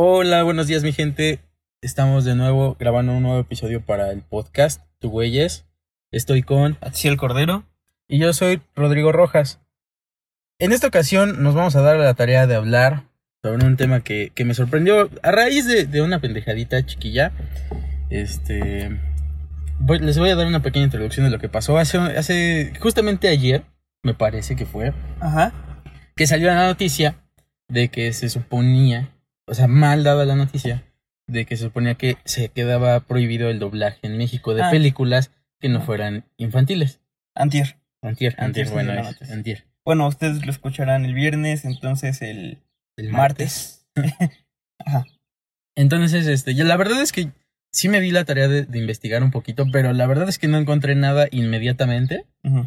Hola, buenos días mi gente. Estamos de nuevo grabando un nuevo episodio para el podcast Tu Güeyes. Estoy con Atsiel Cordero. y yo soy Rodrigo Rojas. En esta ocasión nos vamos a dar la tarea de hablar sobre un tema que, que me sorprendió a raíz de, de una pendejadita chiquilla. Este. voy- les voy a dar una pequeña introducción de lo que pasó hace, hace justamente ayer, me parece que fue, Ajá. que salió la noticia de que se suponía, o sea, mal dada la noticia, de que se suponía que se quedaba prohibido el doblaje en México de Ah. películas que no fueran infantiles. Antier. Antier, Antier antier, bueno, es- antier. Bueno, ustedes lo escucharán el viernes, entonces el El martes. Ajá. Entonces, este, yo la verdad es que sí me di la tarea de, de investigar un poquito, pero la verdad es que no encontré nada inmediatamente. Ujú.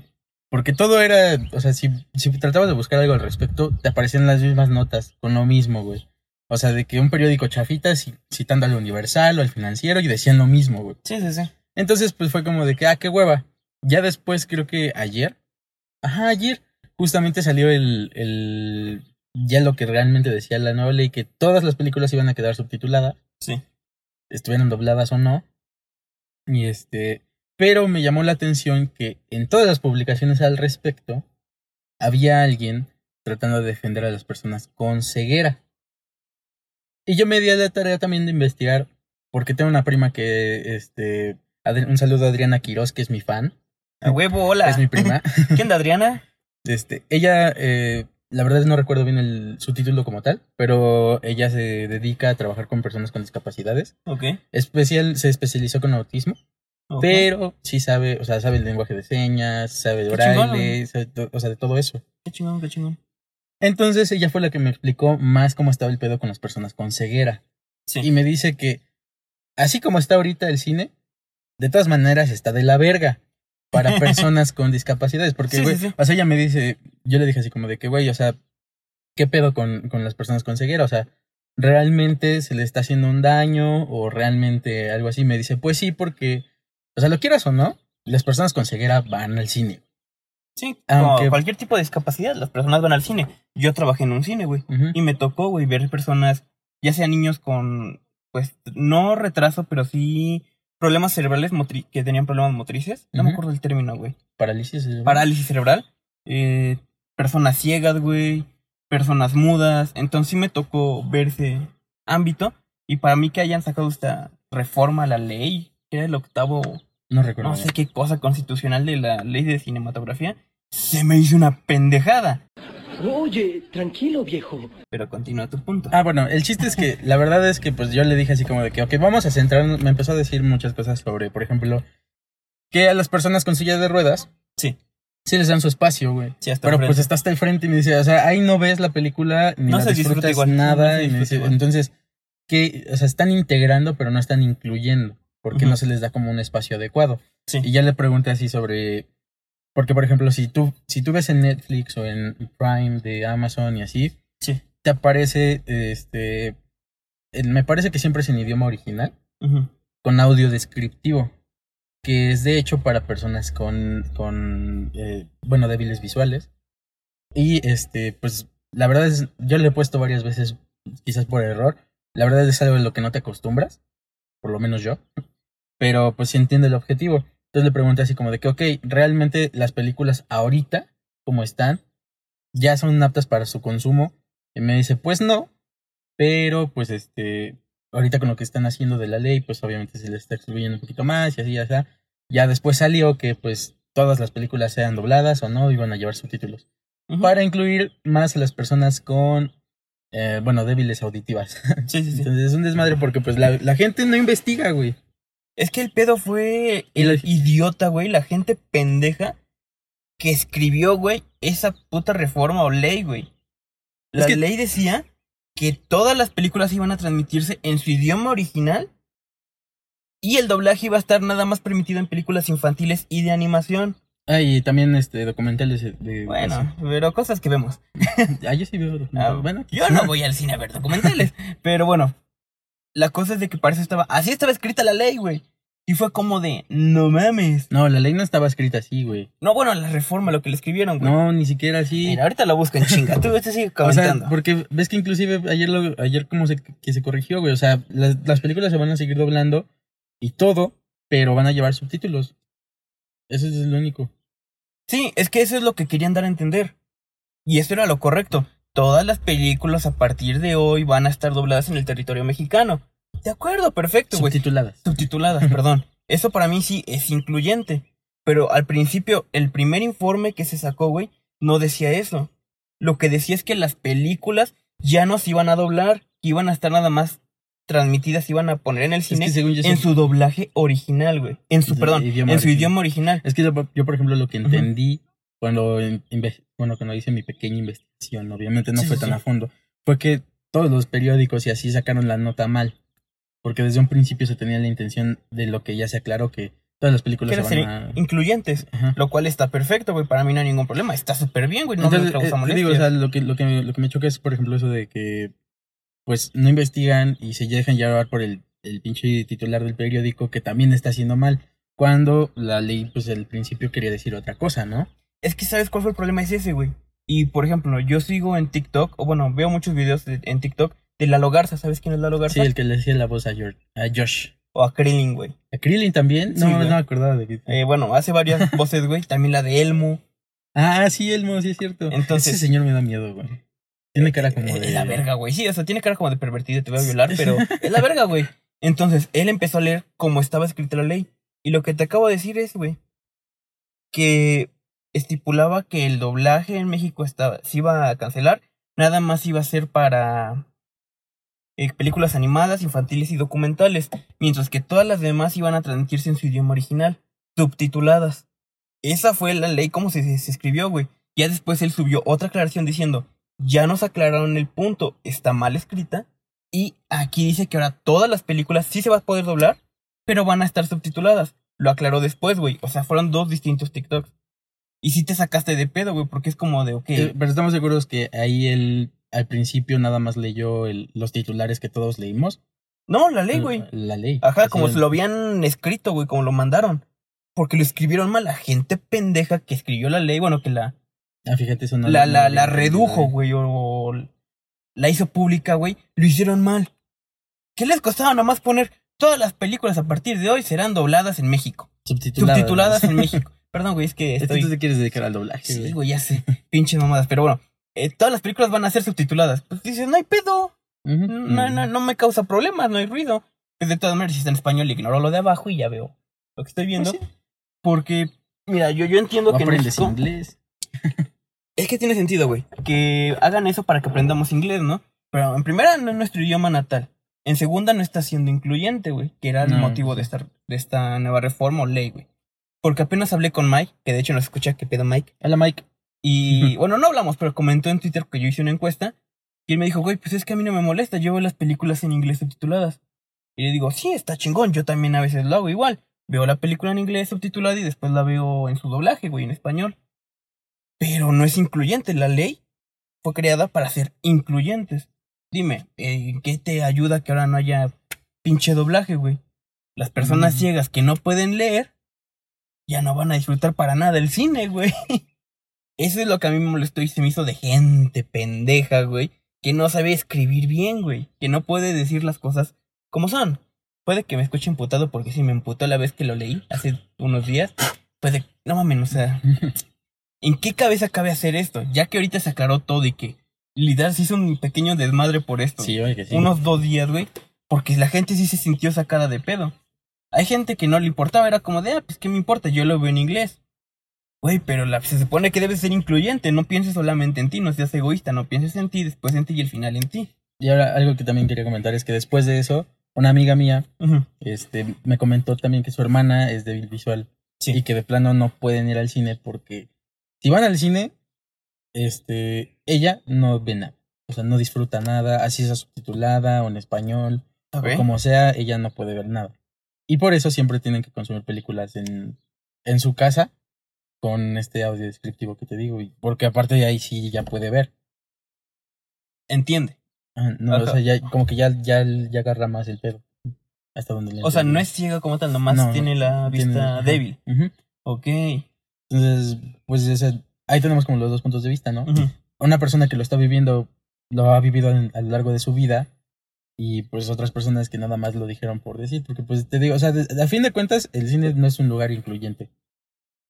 Porque todo era, o sea, si, si tratabas de buscar algo al respecto, te aparecían las mismas notas con lo mismo, güey. O sea, de que un periódico chafita ci- citando al Universal o al Financiero y decían lo mismo, güey. Sí, sí, sí. Entonces, pues fue como de que, ah, qué hueva. Ya después, creo que ayer, ajá, ayer, justamente salió el, el, ya lo que realmente decía la nueva ley, que todas las películas iban a quedar subtituladas, Sí. estuvieran dobladas o no. Y este, pero me llamó la atención que en todas las publicaciones al respecto, había alguien tratando de defender a las personas con ceguera. Y yo me di a la tarea también de investigar, porque tengo una prima que, este, un saludo a Adriana Quiroz, que es mi fan, A huevo, hola. es mi prima. ¿Qué onda, Adriana? Este, ella, eh, la verdad es no recuerdo bien el, su título como tal, pero ella se dedica a trabajar con personas con discapacidades. Ok. Especial, se especializó con autismo, pero sí sabe, o sea, sabe el lenguaje de señas, sabe de to- o sea, de todo eso. Qué chingón, qué chingón. Entonces ella fue la que me explicó más cómo estaba el pedo con las personas con ceguera. Sí. Y me dice que, así como está ahorita el cine, de todas maneras está de la verga para personas con discapacidades. Porque, güey, sí, sí. o sea, ella me dice, yo le dije así como de que, güey, o sea, ¿qué pedo con, con las personas con ceguera? O sea, ¿realmente se le está haciendo un daño o realmente algo así? Me dice, pues sí, porque, o sea, lo quieras o no, las personas con ceguera van al cine. Sí, Aunque- como cualquier tipo de discapacidad, las personas van al cine. Yo trabajé en un cine, güey. Y me tocó, güey, ver personas, ya sean niños con, pues, no retraso, pero sí problemas cerebrales, motri- que tenían problemas motrices. No me acuerdo el término, güey. Parálisis. ¿eh? Parálisis cerebral. eh, personas ciegas, güey. Personas mudas. Entonces sí me tocó ver ese ámbito. Y para mí que hayan sacado esta reforma a la ley, que era el octavo, No recuerdo. no sé qué cosa constitucional de la ley de cinematografía, se me hizo una pendejada. Oye, tranquilo, viejo. Pero continúa tu punto. Ah, bueno, el chiste es que la verdad es que pues yo le dije así como de que, ok, vamos a centrarnos, me empezó a decir muchas cosas sobre, por ejemplo, que a las personas con silla de ruedas, Sí. sí les dan su espacio, güey. Sí, hasta Pero enfrente. pues está hasta el frente y me dice, o sea, ahí no ves la película, ni No la se disfruta disfrutas igual, nada, no se y me disfruta dice, igual. entonces, que, o sea, están integrando, pero no están incluyendo, porque no se les da como un espacio adecuado. Sí. Y ya le pregunté así sobre. Porque, por ejemplo, si tú, si tú ves en Netflix o en Prime de Amazon y así, Sí. te aparece, este. me parece que siempre es en idioma original, con audio descriptivo, que es de hecho para personas con, con eh, bueno, débiles visuales. Y este, pues, la verdad es, yo le he puesto varias veces, quizás por error, la verdad es algo de lo que no te acostumbras, por lo menos yo, pero pues sí entiende el objetivo. Entonces le pregunté así como de que, ok, realmente las películas ahorita, como están, ya son aptas para su consumo. Y me dice, pues no, pero pues este, ahorita con lo que están haciendo de la ley, pues obviamente se les está excluyendo un poquito más y así, ya sea. Ya después salió que pues todas las películas sean dobladas o no, iban a llevar subtítulos. Ujú. Para incluir más a las personas con, eh, bueno, débiles auditivas. Sí, sí, sí. Entonces es un desmadre porque pues la, la gente no investiga, güey. Es que el pedo fue el idiota, güey, la gente pendeja que escribió, güey, esa puta reforma o ley, güey. La Es que- ley decía que todas las películas iban a transmitirse en su idioma original y el doblaje iba a estar nada más permitido en películas infantiles y de animación. Ah, y también este documentales de... Bueno, pero cosas que vemos. Ah, yo sí veo documentales. Ah, bueno, yo no voy al cine a ver documentales. pero bueno, la cosa es de que para eso estaba. Así estaba escrita la ley, güey. Y fue como de, no mames. No, la ley no estaba escrita así, güey. No, bueno, la reforma, lo que le escribieron, güey. No, ni siquiera así. Mira, ahorita la buscan chinga. Tú te sigue O comentando. sea, porque ves que inclusive ayer lo, ayer como se, que se corrigió, güey. O sea, las, las películas se van a seguir doblando y todo, pero van a llevar subtítulos. Eso es lo único. Sí, es que eso es lo que querían dar a entender. Y eso era lo correcto. Todas las películas a partir de hoy van a estar dobladas en el territorio mexicano. De acuerdo, perfecto, güey. Subtituladas. Subtituladas, perdón. Eso para mí sí es incluyente. Pero al principio, el primer informe que se sacó, güey, no decía eso. Lo que decía es que las películas ya no se iban a doblar, que iban a estar nada más transmitidas, se iban a poner en el Es cine que en su doblaje original, güey. En su, perdón, idioma en su original. idioma original. Es que yo, yo, por ejemplo, lo que entendí cuando, bueno, cuando hice mi pequeña investigación, obviamente no Sí, fue sí, tan a fondo, fue que todos los periódicos y así sacaron la nota mal. Porque desde un principio se tenía la intención de lo que ya se aclaró que todas las películas se ser van a... incluyentes. Ajá. Lo cual está perfecto, güey. Para mí no hay ningún problema. Está súper bien, güey. No Entonces, me causa eh, molestia. digo, o sea, lo que, lo, que, lo que me choca es, por ejemplo, eso de que pues no investigan y se dejan llevar por el, el pinche titular del periódico que también está haciendo mal. Cuando la ley, pues al principio quería decir otra cosa, ¿no? Es que sabes cuál fue el problema, es ese, güey. Y por ejemplo, yo sigo en TikTok, o bueno, veo muchos videos de- en TikTok de Lalo Garza. ¿Sabes quién es Lalo Garza? Sí, el que le decía la voz a, George, a Josh. O a Krillin, güey. ¿A Krillin también? No, no me acordaba de que... Eh, bueno, hace varias voces, güey. También la de Elmo. Ah, sí, Elmo, sí es cierto. Entonces- Ese señor me da miedo, güey. Tiene cara como Eh, de... Es la verga, güey. Sí, o sea, tiene cara como de pervertido, te voy a violar, pero es la verga, güey. Entonces, él empezó a leer cómo estaba escrita la ley. Y lo que te acabo de decir es, güey, que estipulaba que el doblaje en México estaba, se iba a cancelar, nada más iba a ser para eh, películas animadas, infantiles y documentales, mientras que todas las demás iban a transmitirse en su idioma original, subtituladas. Esa fue la ley como se, escribió, güey. Ya después él subió otra aclaración diciendo, ya nos aclararon el punto, está mal escrita, y aquí dice que ahora todas las películas sí se va a poder doblar, pero van a estar subtituladas. Lo aclaró después, güey. O sea, fueron dos distintos TikToks. Y sí te sacaste de pedo, güey, porque es como de, ok. Pero estamos seguros que ahí él al principio nada más leyó el- los titulares que todos leímos. No, la ley, güey. La ley. Ajá, como se lo habían escrito, güey, como lo mandaron. Porque lo escribieron mal. La gente pendeja que escribió la ley, bueno, que la, Ah, fíjate, eso no la, la, la redujo, güey, o, la hizo pública, güey. Lo hicieron mal. ¿Qué les costaba nomás poner todas las películas a partir de hoy serán dobladas en México? Subtituladas. Subtituladas en México. Perdón, güey, es que Es que estoy... tú te quieres dedicar al doblaje, Sí, güey. güey, ya sé. Pinches mamadas. Pero bueno, eh, todas las películas van a ser subtituladas. Pues dices, no hay pedo. Ujú. No, no, no me causa problemas, no hay ruido. Pues de todas maneras, si está en español, ignoro lo de abajo y ya veo lo que estoy viendo. Pues sí. Porque, mira, yo, yo entiendo No que en aprendes México- inglés. Es que tiene sentido, güey. Que hagan eso para que aprendamos inglés, ¿no? Pero en primera, no es nuestro idioma natal. En segunda, no está siendo incluyente, güey. Que era el motivo de esta, de esta nueva reforma o ley, güey. Porque apenas hablé con Mike, que de hecho nos escucha, que pedo Mike. Hola, Mike. Y bueno, no hablamos, pero comentó en Twitter que yo hice una encuesta. Y él me dijo, güey, pues es que a mí no me molesta, yo veo las películas en inglés subtituladas. Y le digo, sí, está chingón, yo también a veces lo hago igual. Veo la película en inglés subtitulada y después la veo en su doblaje, güey, en español. Pero no es incluyente, la ley fue creada para ser incluyentes. Dime, eh, ¿qué te ayuda que ahora no haya pinche doblaje, güey? Las personas Mm. ciegas que no pueden leer ya no van a disfrutar para nada el cine, güey. Eso es lo que a mí me molestó y se me hizo de gente pendeja, güey. Que no sabe escribir bien, güey. Que no puede decir las cosas como son. Puede que me escuche emputado porque sí me emputó la vez que lo leí hace unos días. Puede, no mames, o sea, ¿en qué cabeza cabe hacer esto? Ya que ahorita se aclaró todo y que literal se hizo un pequeño desmadre por esto. Sí, oye, que sí. Unos dos días, güey. Porque la gente sí se sintió sacada de pedo. Hay gente que no le importaba, era como de, ah, pues qué me importa, yo lo veo en inglés. Güey, pero la, se supone que debes ser incluyente, no pienses solamente en ti, no seas egoísta, no pienses en ti, después en ti y el final en ti. Y ahora algo que también quería comentar es que después de eso, una amiga mía este, me comentó también que su hermana es débil visual Sí. y que de plano no pueden ir al cine porque si van al cine, este, ella no ve nada. O sea, no disfruta nada, así sea subtitulada o en español, Ok. o como sea, ella no puede ver nada. Y por eso siempre tienen que consumir películas en, en su casa con este audio descriptivo que te digo, y porque aparte de ahí sí ya puede ver. Entiende. Ah, No, Ajá. o sea, ya, como que ya, ya, ya agarra más el pedo. Hasta donde le O sea, no es ciega como tal, nomás No, tiene la vista débil. Ujú. Ok. Entonces, pues ese- ahí tenemos como los dos puntos de vista, ¿no? Una persona que lo está viviendo, lo ha vivido en- a lo largo de su vida, y pues otras personas que nada más lo dijeron por decir, porque pues te digo, o sea, de- a fin de cuentas, el cine no es un lugar incluyente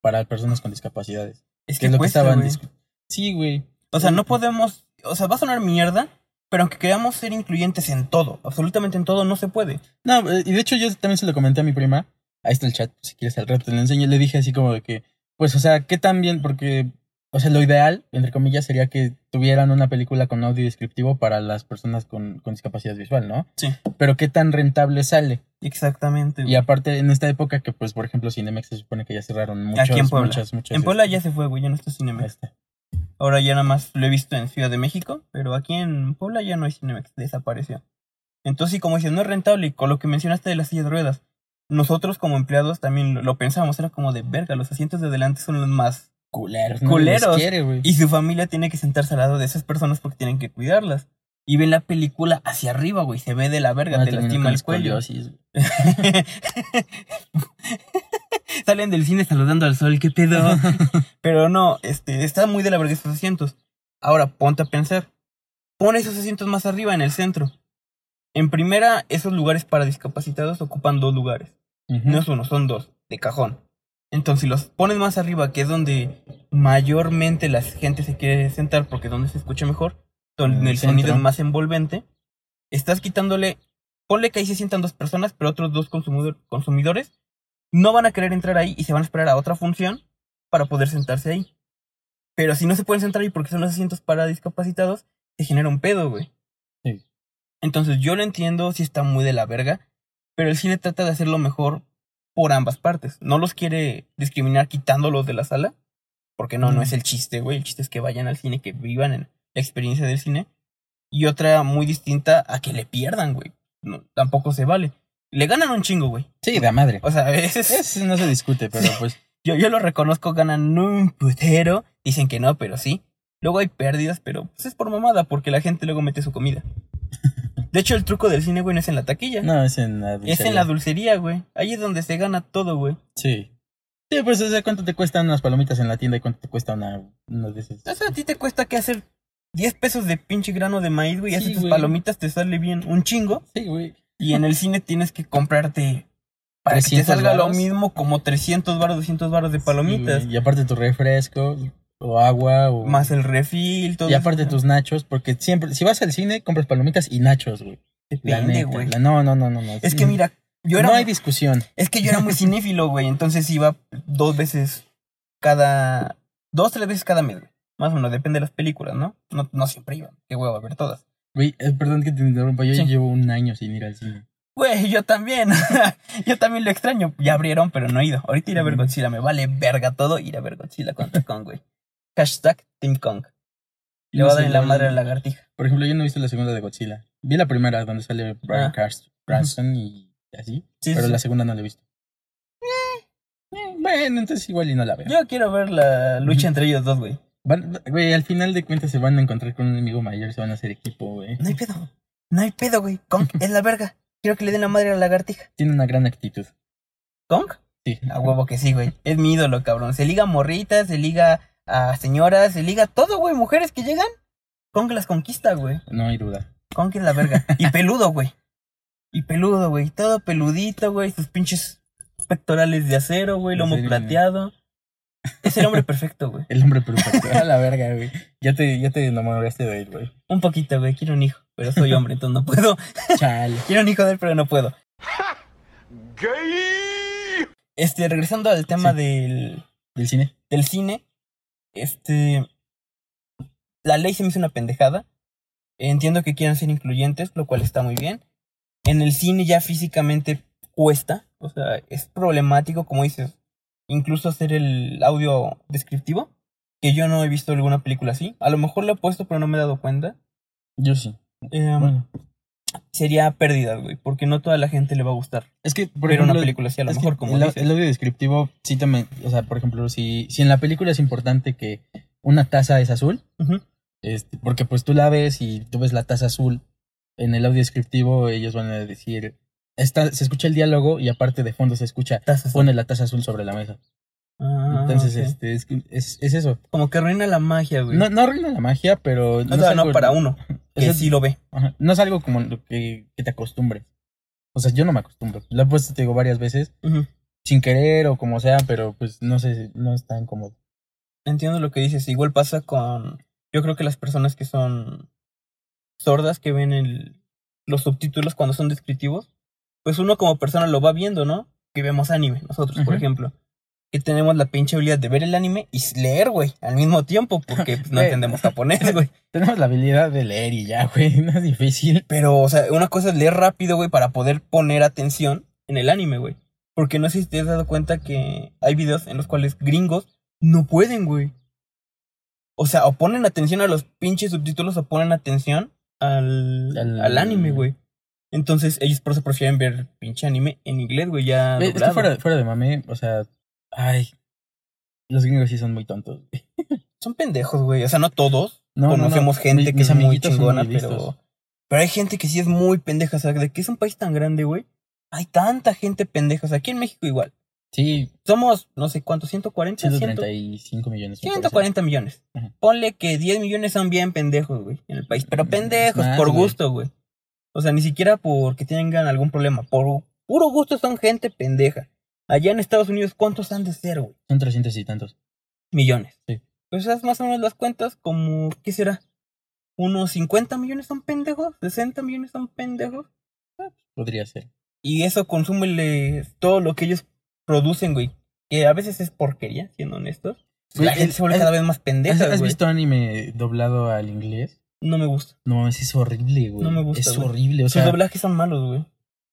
para personas con discapacidades. Es Que que es lo que cuesta, estaban güey. discu- Sí, güey. O sea, no podemos. O sea, va a sonar mierda, pero aunque queramos ser incluyentes en todo, absolutamente en todo, no se puede. No, eh, y de hecho yo también se lo comenté a mi prima. Ahí está el chat, si quieres al rato te lo enseño. Le dije así como de que, pues, o sea, ¿qué tan bien? Porque, o sea, lo ideal, entre comillas, sería que tuvieran una película con audio descriptivo para las personas con, con discapacidad visual, ¿no? Sí. Pero ¿qué tan rentable sale? Exactamente. Y aparte, en esta época que, pues, por ejemplo, Cinemex se supone que ya cerraron muchas, Aquí en Puebla. muchas, muchas... En Puebla este, ya se fue, güey, ya no está Cinemex. este, Ahora ya nada más lo he visto en Ciudad de México, pero aquí en Puebla ya no hay Cinemex, desapareció. Entonces, sí, como dices, no es rentable. Y con lo que mencionaste de las sillas de ruedas, nosotros como empleados también lo, lo pensábamos, era como de verga, los asientos de delante son los más. Culeros. Culeros. quiere. Y su familia tiene que sentarse al lado de esas personas porque tienen que cuidarlas. Y ven la película hacia arriba, güey, se ve de la verga, Van a te lastima el cuello. Salen del cine saludando al sol, qué pedo. Pero no, este, está muy de la verga esos asientos. Ahora, ponte a pensar. Pon esos asientos más arriba, en el centro. En primera, esos lugares para discapacitados ocupan dos lugares. No es uno, son dos, de cajón. Entonces, si los pones más arriba, que es donde mayormente la gente se quiere sentar porque es donde se escucha mejor, donde el el sonido es más envolvente, estás quitándole, ponle que ahí se sientan dos personas, pero otros dos consumidor- consumidores no van a querer entrar ahí y se van a esperar a otra función para poder sentarse ahí. Pero si no se pueden sentar ahí porque son los asientos para discapacitados, se genera un pedo, güey. Sí. Entonces yo lo entiendo, si está muy de la verga, pero el cine trata de hacerlo mejor por ambas partes. No los quiere discriminar quitándolos de la sala, porque no, no Mm. es el chiste, güey. El chiste es que vayan al cine, que vivan en la experiencia del cine. Y otra muy distinta a que le pierdan, güey. No, tampoco se vale. Le ganan un chingo, güey. Sí, de madre. O sea, veces Ese no se discute, pero pues... yo, yo lo reconozco, ganan un putero. Dicen que no, pero sí. Luego hay pérdidas, pero pues es por mamada, porque la gente luego mete su comida. De hecho, el truco del cine, güey, no es en la taquilla. No, es en la es en dulcería. la dulcería, güey. Ahí es donde se gana todo, güey. Sí. Sí, pues, o sea, ¿cuánto te cuestan unas palomitas en la tienda y cuánto te cuesta una, una de esas? O sea, a ti te cuesta que hacer 10 pesos de pinche grano de maíz, güey. Y Sí, haces tus güey. palomitas, te sale bien un chingo. Sí, güey. Y en el cine tienes que comprarte para que te 300 salga lo mismo como 300 baros, 200 baros de palomitas. Sí, y aparte tu refresco, o agua, o... más el refil, todo Y aparte tus nachos, porque siempre, si vas al cine, compras palomitas y nachos, güey. Depende, güey. la- No, no, no, no, no. Es que mira, yo era No hay discusión. Es que yo era muy cinéfilo, güey. Entonces iba dos veces cada. Dos, tres veces cada mes, güey. Más o menos, depende de las películas, ¿no? No, no siempre iba. Qué huevo, a ver todas. Güey, eh, perdón que te interrumpa, yo Sí. llevo un año sin ir al cine. Güey, yo también. yo también lo extraño. Ya abrieron, pero no he ido. Ahorita ir a ver. Godzilla. Me vale verga todo ir a ver Godzilla contra Kong, güey. Hashtag Team Kong. Le va a dar en la madre a la lagartija. Por ejemplo, yo no he visto la segunda de Godzilla. Vi la primera donde sale Brian Ah. Cranston y así, Sí, pero sí. la segunda no la he visto. Eh, bueno, entonces igual y no la veo. Yo quiero ver la lucha entre ellos dos, güey. Van- Güey, al final de cuentas se van a encontrar con un enemigo mayor, se van a hacer equipo, güey. No hay pedo. No hay pedo, güey. Kong es la verga. Quiero que le den la madre a la lagartija. Tiene una gran actitud. ¿Kong? Sí. A huevo que sí, güey. Es mi ídolo, cabrón. Se liga a morritas, se liga a señoras, se liga todo, güey. Mujeres que llegan. Kong las conquista, güey. No hay duda. Kong es la verga. Y peludo, güey. Y peludo, güey. Todo peludito, güey. Sus pinches pectorales de acero, güey. ¿En Lomo serio? plateado. Es el hombre perfecto, güey. El hombre perfecto. A la verga, güey. Ya te, ya te enamoraste de él, güey. Un poquito, güey. Quiero un hijo. Pero soy hombre, entonces no puedo. Chale. Quiero un hijo de él, pero no puedo. Este, regresando al tema Sí. del, ¿Del cine? del cine, este, la ley se me hizo una pendejada. Entiendo que quieran ser incluyentes, lo cual está muy bien. En el cine ya físicamente cuesta, o sea, es problemático, como dices, incluso hacer el audio descriptivo, que yo no he visto alguna película así. A lo mejor lo he puesto, pero no me he dado cuenta. Yo sí. Em, Bueno. Sería pérdida, güey, porque no toda la gente le va a gustar. Es que, por ver una ejemplo, película así, a lo mejor, como el, dices. el audio descriptivo sí también, o sea, por ejemplo, si, si en la película es importante que una taza es azul, este, porque pues tú la ves y tú ves la taza azul, en el audio descriptivo ellos van a decir está, se escucha el diálogo y aparte de fondo se escucha, pone la taza azul sobre la mesa. Ah, Entonces, este, es, es, es eso. Como que arruina la magia, güey. No, no arruina la magia, pero no, no algo- para uno, que es- sí lo ve. ajá, no es algo como lo que, que te acostumbres. O sea, yo no me acostumbro. Lo he puesto, te digo, varias veces, sin querer o como sea, pero pues no sé, no es tan cómodo. Entiendo lo que dices. Igual pasa con. Yo creo que las personas que son sordas, que ven el, los subtítulos cuando son descriptivos, pues uno como persona lo va viendo, ¿no? Que vemos anime, nosotros, por ejemplo. Que tenemos la pinche habilidad de ver el anime y leer, güey, al mismo tiempo, porque pues, no entendemos japonés, güey. Tenemos la habilidad de leer y ya, güey, no es difícil. Pero, o sea, una cosa es leer rápido, güey, para poder poner atención en el anime, güey. Porque no sé si te has dado cuenta que hay videos en los cuales gringos no pueden, güey. O sea, o ponen atención a los pinches subtítulos o ponen atención al, Al- al anime, güey. Entonces, ellos por eso prefieren ver pinche anime en inglés, güey, ya. Es que fuera, fuera de mame, o sea, ay, los gringos sí son muy tontos. güey. Son pendejos, güey. O sea, no todos. No, no, no. Conocemos gente Mi- que es muy chingona, muy pero. Pero hay gente que sí es muy pendeja. O sea, de que es un país tan grande, güey. Hay tanta gente pendeja. O sea, aquí en México igual. Sí, Somos, no sé cuántos, 140, 100, 135 millones. me parece. 140 millones. Ajá. Ponle que 10 millones son bien pendejos, güey, en el país. Pero pendejos, Más, por güey. gusto, güey. O sea, ni siquiera porque tengan algún problema. Por puro gusto son gente pendeja. Allá en Estados Unidos, ¿cuántos han de ser, güey? Son 300 y tantos. Millones. Sí. Pues haz más o menos las cuentas como, ¿qué será? ¿Unos 50 millones son pendejos? ¿60 millones son pendejos? Podría ser. Y eso consúmele todo lo que ellos producen, güey. Que a veces es porquería, siendo honestos. Güey, la gente se vuelve el- cada vez más ¿Has, pendeja, has güey. visto anime doblado al inglés? No me gusta. No mames, es horrible, güey. No me gusta, Es güey. horrible, o Sus sea, doblajes son malos, güey.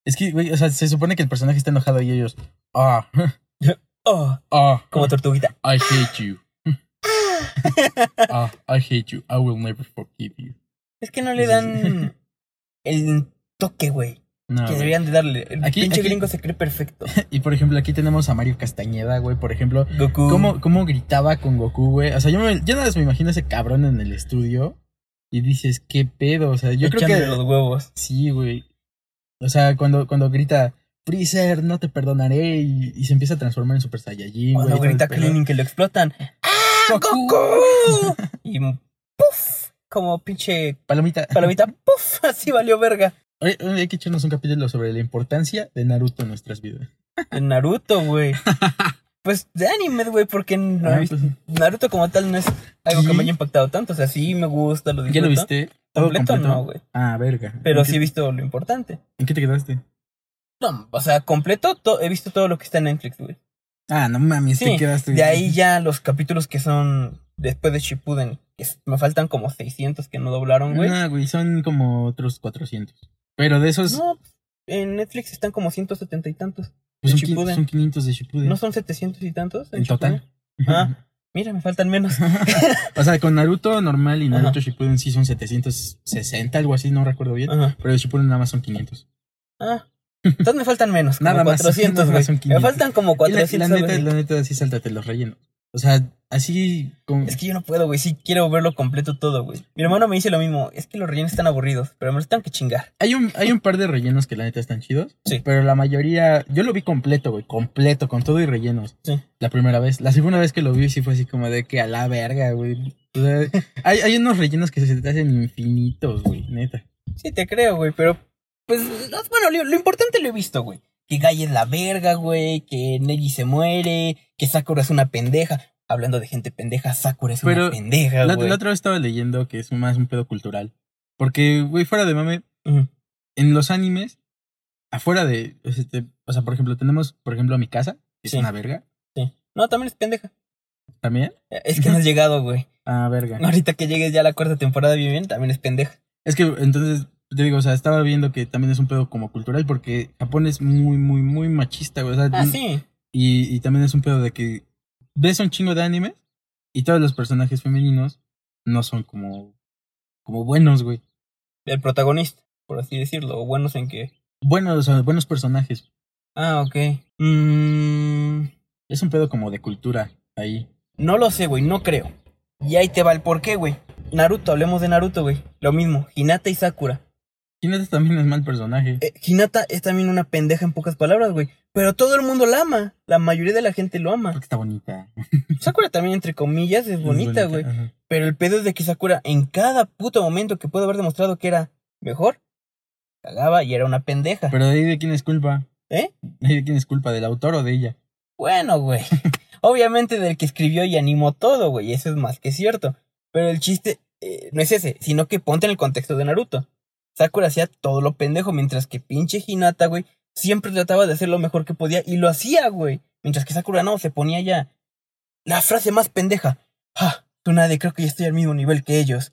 Es que, güey, o sea, se supone que el personaje está enojado y ellos, ah, Oh, ah, como tortuguita. I hate you. ah, I hate you. I will never forgive you. Es que no le dan el toque, güey. No, que deberían de darle. El Aquí- pinche aquí- gringo se cree perfecto. Y por ejemplo, aquí tenemos a Mario Castañeda, güey, por ejemplo, Goku. ¿Cómo, cómo gritaba con Goku, güey? O sea, yo, me, yo nada más me imagino ese cabrón en el estudio y dices, ¿qué pedo? O sea, yo creo Echándole que... los huevos. Sí, güey. O sea, cuando, cuando grita, Freezer, no te perdonaré, y, y se empieza a transformar en Super Saiyajin. Cuando grita. Krillin que lo explotan. ¡Ah, Goku! Goku! y ¡puf! Como pinche Palomita. palomita. ¡Puf! Así valió verga. Oye, hay que echarnos un capítulo sobre la importancia de Naruto en nuestras vidas. En Naruto, güey. Pues de anime, güey, porque Ah, pues, Naruto como tal no es algo que me haya impactado tanto. O sea, sí me gusta, lo ¿Ya disfruto. lo viste? ¿Todo Completo, completo? no, güey. Ah, verga. Pero ¿En sí he visto lo importante. ¿En qué te quedaste? No, o sea, completo to- he visto todo lo que está en Netflix, güey. Ah, no mames, Sí, te quedaste. De ahí ya los capítulos que son después de Shippuden, que me faltan como 600 que no doblaron, güey. No, güey, son como otros 400. Pero de esos, No, en Netflix están como 170 y tantos. pues son, qui- Shippuden. son 500 de Shippuden. ¿No son 700 y tantos? en total. Shippuden? Ah. Mira, me faltan menos. o sea, con Naruto normal y Naruto Ajá. Shippuden sí son 760, algo así, no recuerdo bien. Ajá. Pero de Shippuden nada más son 500. Ah. Entonces me faltan menos, como Nada más, 400, nada más güey. Me 500. faltan como Y la, 400. la neta, así. la neta, sí sáltate los rellenos. O sea, así con... Es que yo no puedo, güey. Sí quiero verlo completo todo, güey. Mi hermano me dice lo mismo. Es que los rellenos están aburridos, pero me los tengo que chingar. Hay un, hay un par de rellenos que la neta están chidos. Sí. Pero la mayoría... Yo lo vi completo, güey. Completo, con todo y rellenos. Sí. La primera vez. La segunda vez que lo vi sí fue así como de que a la verga, güey. O sea, hay, hay unos rellenos que se te hacen infinitos, güey. Neta. Sí, te creo, güey, pero. Pues, no, bueno, lo, lo importante lo he visto, güey. Que Guy es la verga, güey. Que Neji se muere. Que Sakura es una pendeja. Hablando de gente pendeja, Sakura es Pero una pendeja, La, güey. la otra vez estaba leyendo que es más un pedo cultural. Porque, güey, fuera de mame, en los animes, afuera de. este, o sea, por ejemplo, tenemos, por ejemplo, a mi casa, que es una verga. Sí. No, también es pendeja. También. Es que no has llegado, güey. Ah, verga. Ahorita que llegues ya a la cuarta temporada bien, bien, también es pendeja. Es que entonces, te digo, o sea, estaba viendo que también es un pedo como cultural porque Japón es muy, muy, muy machista, güey. O sea, Ah, sí. y, y también es un pedo de que ves un chingo de animes y todos los personajes femeninos no son como, como buenos, güey. El protagonista, por así decirlo. O buenos en que. Buenos, o sea, buenos personajes. Ah, ok. Mmm. Es un pedo como de cultura ahí. No lo sé, güey, no creo. Y ahí te va el porqué, güey. Naruto, hablemos de Naruto, güey. Lo mismo, Hinata y Sakura. Hinata también es mal personaje. Eh, Hinata es también una pendeja en pocas palabras, güey. Pero todo el mundo la ama. La mayoría de la gente lo ama. Porque está bonita. Sakura también, entre comillas, es bonita, güey. Pero el pedo es de que Sakura, en cada puto momento que puede haber demostrado que era mejor, cagaba y era una pendeja. Pero de ahí de quién es culpa. ¿Eh? ¿De ahí de quién es culpa? ¿Del autor o de ella? Bueno, güey. Obviamente del que escribió y animó todo, güey. Eso es más que cierto. Pero el chiste eh, no es ese, sino que ponte en el contexto de Naruto. Sakura hacía todo lo pendejo, mientras que pinche Hinata, güey, siempre trataba de hacer lo mejor que podía y lo hacía, güey. Mientras que Sakura no, se ponía ya la frase más pendeja. Ah, tú nadie, creo que ya estoy al mismo nivel que ellos.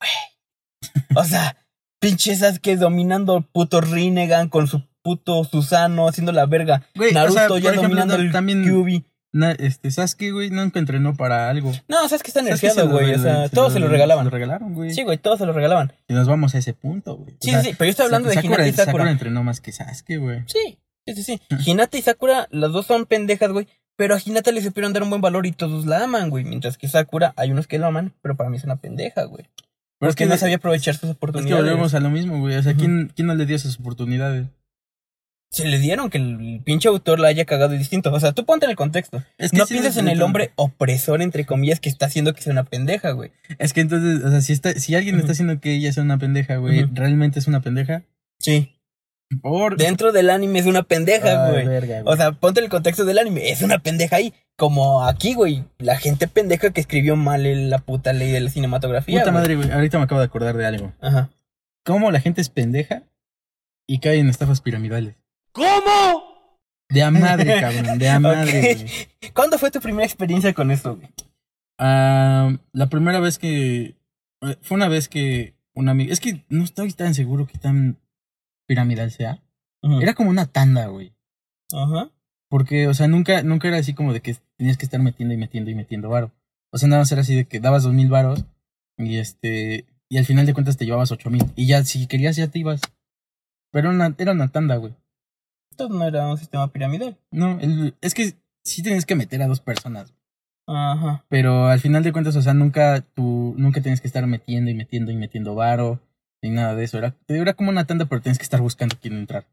Güey. O sea, pinche Sasuke dominando el puto Rinnegan con su puto Susano haciendo la verga. Güey, o Naruto sea, ya ejemplo, dominando el también- Kyuubi. Na- este, Sasuke, güey, nunca entrenó para algo. No, que está Sasuke se nerfeado, güey. O sea, todos se lo regalaban. Se lo regalaron, güey. Sí, güey, todos se lo regalaban. Y nos vamos a ese punto, güey. O Sí, sea, sí, pero yo estoy hablando de Hinata y Sakura. Sakura entrenó más que Sasuke, güey. Sí, sí, sí, sí. Hinata y Sakura, las dos son pendejas, güey. Pero a Hinata le supieron dar un buen valor y todos la aman, güey. Mientras que Sakura, hay unos que la aman, pero para mí es una pendeja, güey. Pero Porque no sabía aprovechar sus Es que oportunidades. volvemos a lo mismo, güey. O sea. ¿quién, ¿quién no le dio esas oportunidades? Se le dieron que el pinche autor la haya cagado distinto. O sea, tú ponte en el contexto. Es que no sí, pienses en el hombre opresor, entre comillas, que está haciendo que sea una pendeja, güey. Es que entonces, o sea, si, está, si alguien está haciendo que ella sea una pendeja, güey. ¿realmente es una pendeja? Sí. Por... Dentro del anime es una pendeja, güey. verga, güey. O sea, ponte en el contexto del anime. Es una pendeja ahí. Como aquí, güey. La gente pendeja que escribió mal la puta ley de la cinematografía. Puta madre, güey. Ahorita me acabo de acordar de algo. Ajá. ¿Cómo la gente es pendeja y cae en estafas piramidales? ¿Cómo? De a madre, cabrón. De a madre, güey. ¿Cuándo fue tu primera experiencia con esto, güey? Ah, la primera vez que. eh, Fue una vez que un amigo. Es que no estoy tan seguro que tan piramidal sea. Era como una tanda, güey. Ajá. Porque, o sea, nunca, nunca era así como de que tenías que estar metiendo y metiendo y metiendo varo. O sea, nada más era así de que dabas dos mil varos y este. Y al final de cuentas te llevabas ocho mil. Y ya, si querías, ya te ibas. Pero una, era una tanda, güey. Esto no era un sistema piramidal. No, el- es que sí tienes que meter a dos personas. Ajá. Pero al final de cuentas, o sea, nunca tú, nunca tienes que estar metiendo y metiendo y metiendo varo. Ni nada de eso. Era, era como una tanda, pero tienes que estar buscando quién entrar.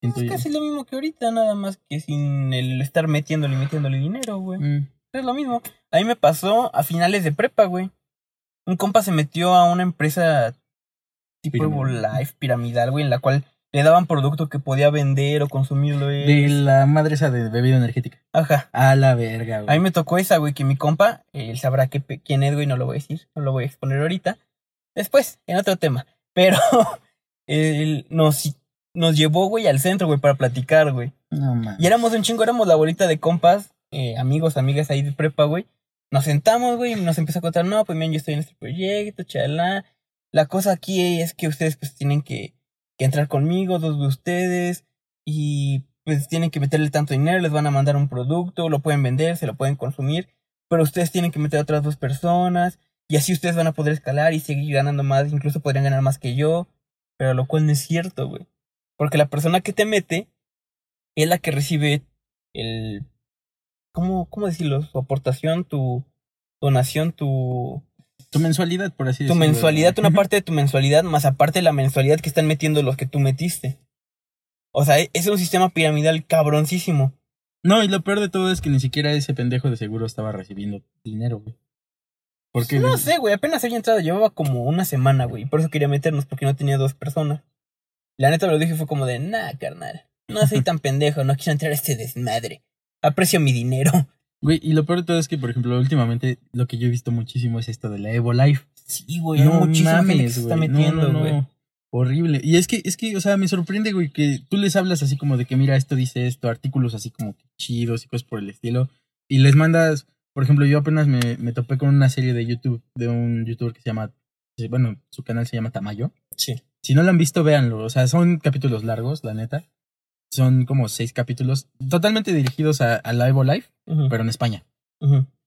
Siento Es yo. casi lo mismo que ahorita, nada más que sin el estar metiéndole y metiéndole dinero, güey. Mm. Es lo mismo. A mí me pasó a finales de prepa, güey. Un compa se metió a una empresa tipo. Herbalife, piramidal, güey, en la cual le daban producto que podía vender o consumirlo. De la madre esa de bebida energética. Ajá. A la verga, A güey. mí me tocó esa, güey, que mi compa, él sabrá quién es, güey, no lo voy a decir, no lo voy a exponer ahorita. Después, en otro tema. Pero él nos, nos llevó, güey, al centro, güey, para platicar, güey. No mames. Y éramos un chingo, éramos la bolita de compas, eh, amigos, amigas ahí de prepa, güey. Nos sentamos, güey, y nos empezó a contar, no, pues miren, yo estoy en este proyecto, chalá. La cosa aquí es que ustedes pues tienen que, que entrar conmigo, dos de ustedes, y pues tienen que meterle tanto dinero, les van a mandar un producto, lo pueden vender, se lo pueden consumir, pero ustedes tienen que meter a otras dos personas, y así ustedes van a poder escalar y seguir ganando más, incluso podrían ganar más que yo, pero lo cual no es cierto, güey. Porque la persona que te mete es la que recibe el... ¿Cómo, cómo decirlo? Su aportación, tu donación, tu, Tu mensualidad, por así tu decirlo. mensualidad, una parte de tu mensualidad, más aparte la mensualidad que están metiendo los que tú metiste. O sea, e- es un sistema piramidal cabroncísimo. No, y lo peor de todo es que ni siquiera ese pendejo de seguro estaba recibiendo dinero, güey. Porque No sé, güey, apenas había entrado, llevaba como una semana, güey, y por eso quería meternos, porque no tenía dos personas. La neta me lo dije y fue como de, nah, carnal, no soy tan pendejo, no quiero entrar a este desmadre. Aprecio mi dinero. Güey, y lo peor de todo es que, por ejemplo, últimamente lo que yo he visto muchísimo es esto de la Evo Life. Sí, güey, hay muchísima gente que se está güey. No, no, no. Horrible. Y es que, es que, o sea, me sorprende, güey, que tú les hablas así como de que, mira, esto dice esto, artículos así como que chidos y cosas por el estilo. Y les mandas, por ejemplo, yo apenas me, me topé con una serie de YouTube de un youtuber que se llama, eh, bueno, su canal se llama Tamayo. Sí. Si no lo han visto, véanlo. O sea, son capítulos largos, la neta. Son como seis capítulos totalmente dirigidos a, Evo Life, Ujú, pero en España.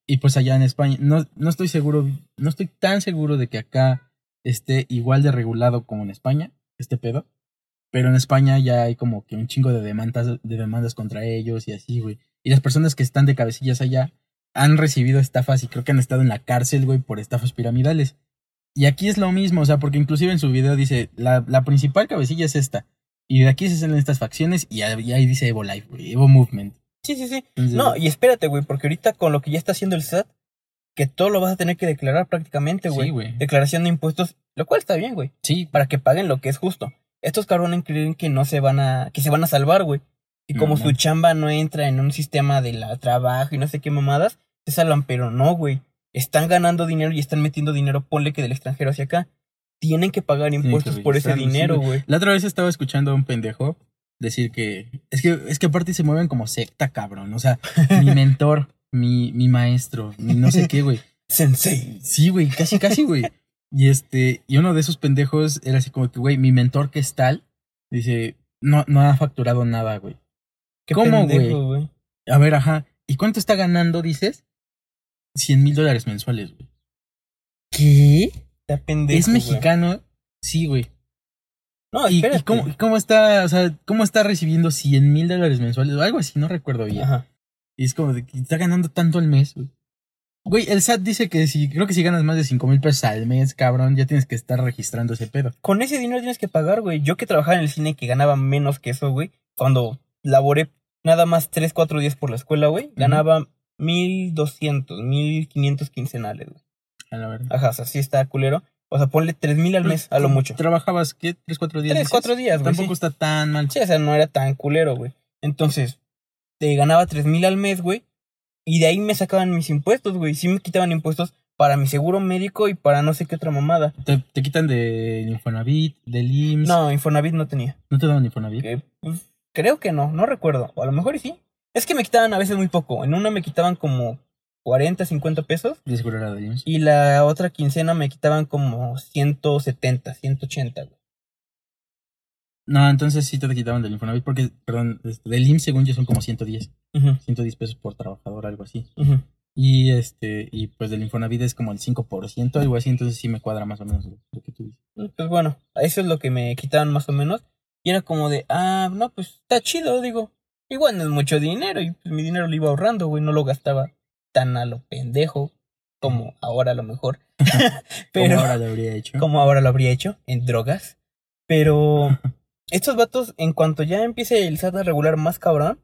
Y pues allá en España, no, no estoy seguro, no estoy tan seguro de que acá esté igual de regulado como en España, este pedo. Pero en España ya hay como que un chingo de demandas, de demandas contra ellos y así, güey. Y las personas que están de cabecillas allá han recibido estafas y creo que han estado en la cárcel, güey, por estafas piramidales. Y aquí es lo mismo, o sea, porque inclusive en su video dice, la, la principal cabecilla es esta. Y de aquí se salen estas facciones y ahí, dice Evo Life, güey, Evo Movement. Sí, sí, sí. Entonces, No, y espérate, güey, porque ahorita con lo que ya está haciendo el SAT, que todo lo vas a tener que declarar prácticamente, güey. Sí, güey. Declaración de impuestos, lo cual está bien, güey. Sí, Para que paguen lo que es justo. Estos cabrones creen que no se van a, que se van a salvar, güey. Y como No, su no. chamba no entra en un sistema de la trabajo y no sé qué mamadas, se salvan, pero no, güey. Están ganando dinero y están metiendo dinero, ponle que del extranjero hacia acá. Tienen que pagar que impuestos por ese dinero, güey. La otra vez estaba escuchando a un pendejo decir que es que es que aparte se mueven como secta, cabrón. O sea, mi mentor, mi, mi maestro, mi no sé qué, güey. Sensei. Sí, güey, casi, casi, güey. Y este, y uno de esos pendejos era así como que, güey, mi mentor que es tal, dice, no, no ha facturado nada, güey. ¿Cómo, güey? A ver, ajá. ¿Y cuánto está ganando, dices? 100 mil dólares mensuales, güey. ¿Qué? Está pendejo. ¿Es güey. mexicano? Sí, güey. No, ¿Y, cómo, está, o sea, cómo está recibiendo 100 mil dólares mensuales? O algo así, no recuerdo bien. Ajá. Y es como de que está ganando tanto al mes, güey. Güey, el SAT dice que si, creo que si ganas más de 5 mil pesos al mes, cabrón, ya tienes que estar registrando ese pedo. Con ese dinero tienes que pagar, güey. Yo que trabajaba en el cine que ganaba menos que eso, güey. Cuando laboré nada más 3, 4 días por la escuela, güey. Ganaba 1200, 1500 quincenales, güey. A la verdad. Ajá, o sea, sí está culero. O sea, ponle 3000 al mes, a lo mucho. ¿Trabajabas qué? ¿Tres, cuatro días? Tres, cuatro días, güey, Tampoco sí. está tan mal. Sí, o sea, no era tan culero, güey. Entonces, te ganaba 3000 al mes, güey. Y de ahí me sacaban mis impuestos, güey. Sí me quitaban impuestos para mi seguro médico y para no sé qué otra mamada. Te, te quitan del Infonavit, del IMSS. No, Infonavit no tenía. ¿No te daban Infonavit? Que, pues, creo que no, no recuerdo. O a lo mejor sí. Es que me quitaban a veces muy poco. En una me quitaban como 40, 50 pesos. Y la otra quincena me quitaban como 170, 180, güey. No, entonces sí te quitaban del Infonavit porque, perdón, este, del IMSS según yo son como 110. Ujú, 110 pesos por trabajador, algo así. Y este, y pues del Infonavit es como el 5%, algo así, entonces sí me cuadra más o menos lo, lo que tú dices. Pues bueno, eso es lo que me quitaban más o menos. Y era como de, ah, no, pues está chido, digo. Igual no es mucho dinero y pues, mi dinero lo iba ahorrando, güey. No lo gastaba tan a lo pendejo como ahora a lo mejor. Pero Como ahora lo habría hecho. como ahora lo habría hecho en drogas. Pero estos vatos, en cuanto ya empiece el SAT a regular más cabrón,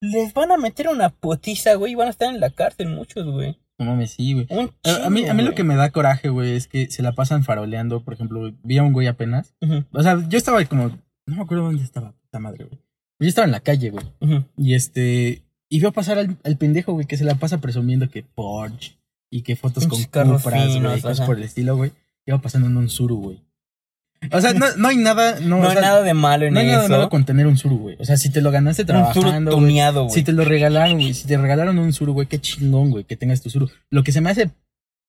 les van a meter una putiza, güey, y van a estar en la cárcel muchos, güey. No mames, sí, güey. A, a mí, a mí lo que me da coraje, güey, es que se la pasan faroleando. Por ejemplo, vi a un güey apenas. O sea, yo estaba como. No me acuerdo dónde estaba, puta madre, güey. Yo estaba en la calle, güey. Y este. Y veo pasar al, al pendejo, güey, que se la pasa presumiendo que Porsche y que fotos con Cupras, güey, cosas por el estilo, güey. Iba pasando en un Suru, güey. O sea, no, no hay nada. No, hay sea, nada de malo en no hay nada de eso. malo con tener un Suru, güey. O sea, si te lo ganaste un suru trabajando, güey. tuneado, güey. Si te lo regalaron, güey. Si te regalaron un Suru, güey, qué chingón, güey, que tengas tu Suru. Lo que se me hace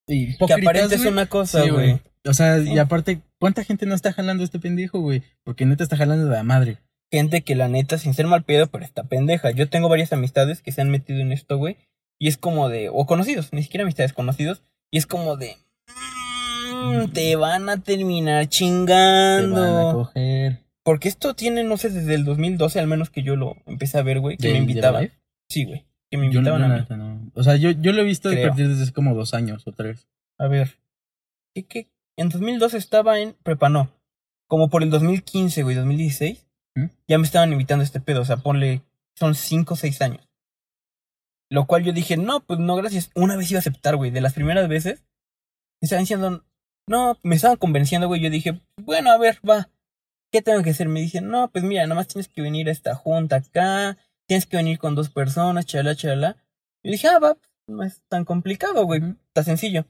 que aparentes güey, una cosa, sí, güey. O sea, y aparte, ¿cuánta gente no está jalando este pendejo, güey? Porque neta está jalando de la madre. Gente que la neta, sin ser mal pedo, pero está pendeja. Yo tengo varias amistades que se han metido en esto, güey. Y es como de. O conocidos, ni siquiera amistades conocidos. Y es como de. mm, te van a terminar Te van a chingando. coger. Porque esto tiene, no sé, desde el 2012, al menos que yo lo empecé a ver, güey. Que ¿Del- me invitaban. Sí, güey. Que me Yo, no- invitaban a mí. neta no. O sea, yo, yo lo he visto a partir desde hace como dos años o tres. A ver. ¿Qué, qué? En 2012 estaba en prepa, no. Como por el 2015, güey, 2016. ¿Mm? Ya me estaban invitando a este pedo. O sea, ponle. Son 5 o 6 años. Lo cual yo dije, no, pues no, gracias. Una vez iba a aceptar, güey. De las primeras veces. Me estaban diciendo, no, me estaban convenciendo, güey. Yo dije, bueno, a ver, va. ¿Qué tengo que hacer? Me dicen, no, pues mira, nada más tienes que venir a esta junta acá. Tienes que venir con dos personas, chala, chala. Yo dije, ah, va, no es tan complicado, güey. Está sencillo.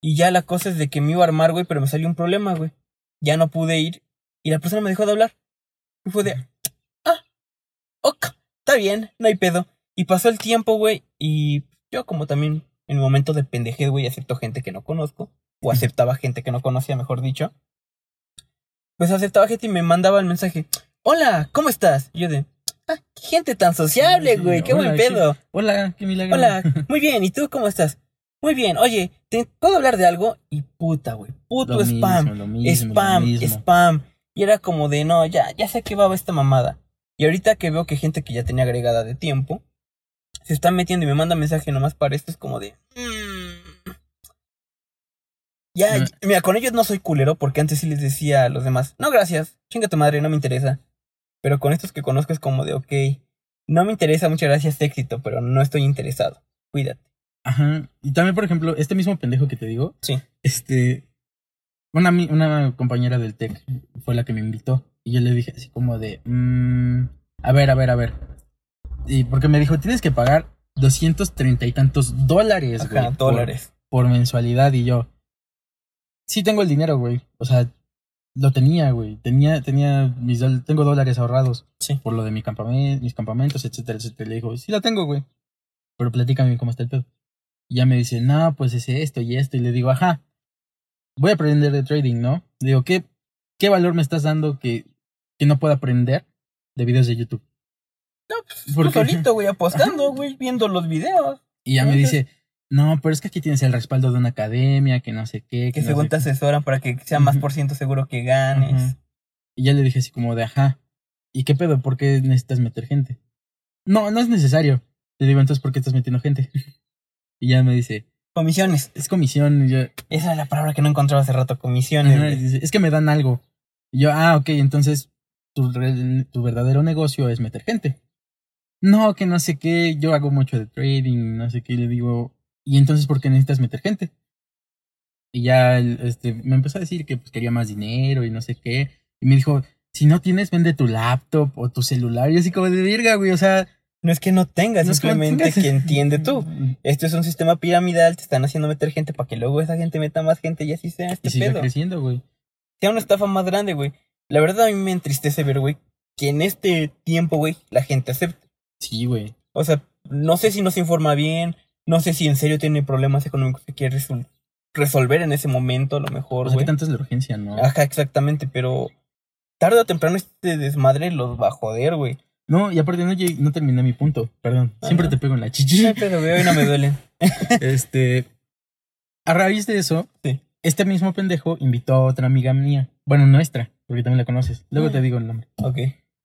Y ya la cosa es de que me iba a armar, güey, pero me salió un problema, güey. Ya no pude ir. Y la persona me dejó de hablar. Y fue de, ah, ok, está bien, no hay pedo. Y pasó el tiempo, güey, y yo como también en el momento de pendejez, güey, acepto gente que no conozco. O aceptaba gente que no conocía, mejor dicho. Pues aceptaba gente y me mandaba el mensaje, hola, ¿cómo estás? Y yo de, ah, qué gente tan sociable, Sí, güey, qué hola, buen qué- pedo. Hola, qué milagro. Hola, muy bien, ¿y tú cómo estás? Muy bien, oye, ¿te puedo hablar de algo? Y puta, güey, puto Lo spam, mismo, lo mismo, spam, spam. Y era como de, no, ya, ya sé que va esta mamada. Y ahorita que veo que gente que ya tenía agregada de tiempo, se está metiendo y me manda mensaje nomás para esto, es como de... mm, Ya, Mm. mira, con ellos no soy culero porque antes sí les decía a los demás, no, gracias, chinga tu madre, no me interesa. Pero con estos que conozco es como de, ok, no me interesa, muchas gracias, éxito, pero no estoy interesado. Cuídate. Ajá. Y también, por ejemplo, este mismo pendejo que te digo. Sí. Este. Una, una compañera del TEC fue la que me invitó. Y yo le dije así como de. mm, a ver, a ver, a ver. Y porque me dijo, tienes que pagar 230 y tantos dólares, güey. Ajá, por- dólares. Por, mensualidad. Y yo. Sí tengo el dinero, güey. O sea, lo tenía, güey. Tenía, tenía mis tengo dólares ahorrados. Sí. Por lo de mi campamento, mis campamentos, etcétera, etcétera. Le dijo, sí lo tengo, güey. Pero platícame cómo está el pedo. Y ya me dice, no, pues es esto y esto. Y le digo, ajá, voy a aprender de trading, ¿no? Digo, ¿qué, qué valor me estás dando que, que no puedo aprender de videos de YouTube? No, pues ¿Por tú solito, güey, apostando, güey, viendo los videos. Y ya me dice, no, pero es que aquí tienes el respaldo de una academia, que no sé qué. Que no según te qué". asesoran para que sea más por ciento seguro que ganes. Y ya le dije así como de, ajá, ¿y qué pedo? ¿Por qué necesitas meter gente? No, no es necesario. Le digo, entonces, ¿por qué estás metiendo gente? y ya me dice, Comisiones. es comisión. Yo, Esa es la palabra que no encontraba hace rato, comisiones. Ajá, es que me dan algo. Y yo, ah, ok, entonces tu, tu verdadero negocio es meter gente. No, que no sé qué, yo hago mucho de trading, no sé qué, y le digo, ¿y entonces por qué necesitas meter gente? Y ya este, me empezó a decir que pues, quería más dinero y no sé qué. Y me dijo, si no tienes, vende tu laptop o tu celular. Y así como de verga, güey, o sea... No es que no tengas, no es que no simplemente tengas- que entiende tú. Esto es un sistema piramidal, te están haciendo meter gente para que luego esa gente meta más gente y así sea este Y pedo. creciendo, güey. Sea una estafa más grande, güey. La verdad a mí me entristece ver, güey, que en este tiempo, güey, la gente acepta. Sí, güey. O sea, no sé si no se informa bien, no sé si en serio tiene problemas económicos que quiere resol- resolver en ese momento, a lo mejor, O sea, güey. ¿qué tanto es la urgencia, no? Ajá, exactamente, pero tarde o temprano este desmadre los va a joder, güey. No, y aparte no, llegué- no terminé mi punto, perdón. Siempre Ajá. te pego en la chichi. No, pero güey, hoy no me duelen. Este, a raíz de eso, Sí. este mismo pendejo invitó a otra amiga mía, bueno, nuestra, porque también la conoces. Luego Ah. te digo el nombre. Ok.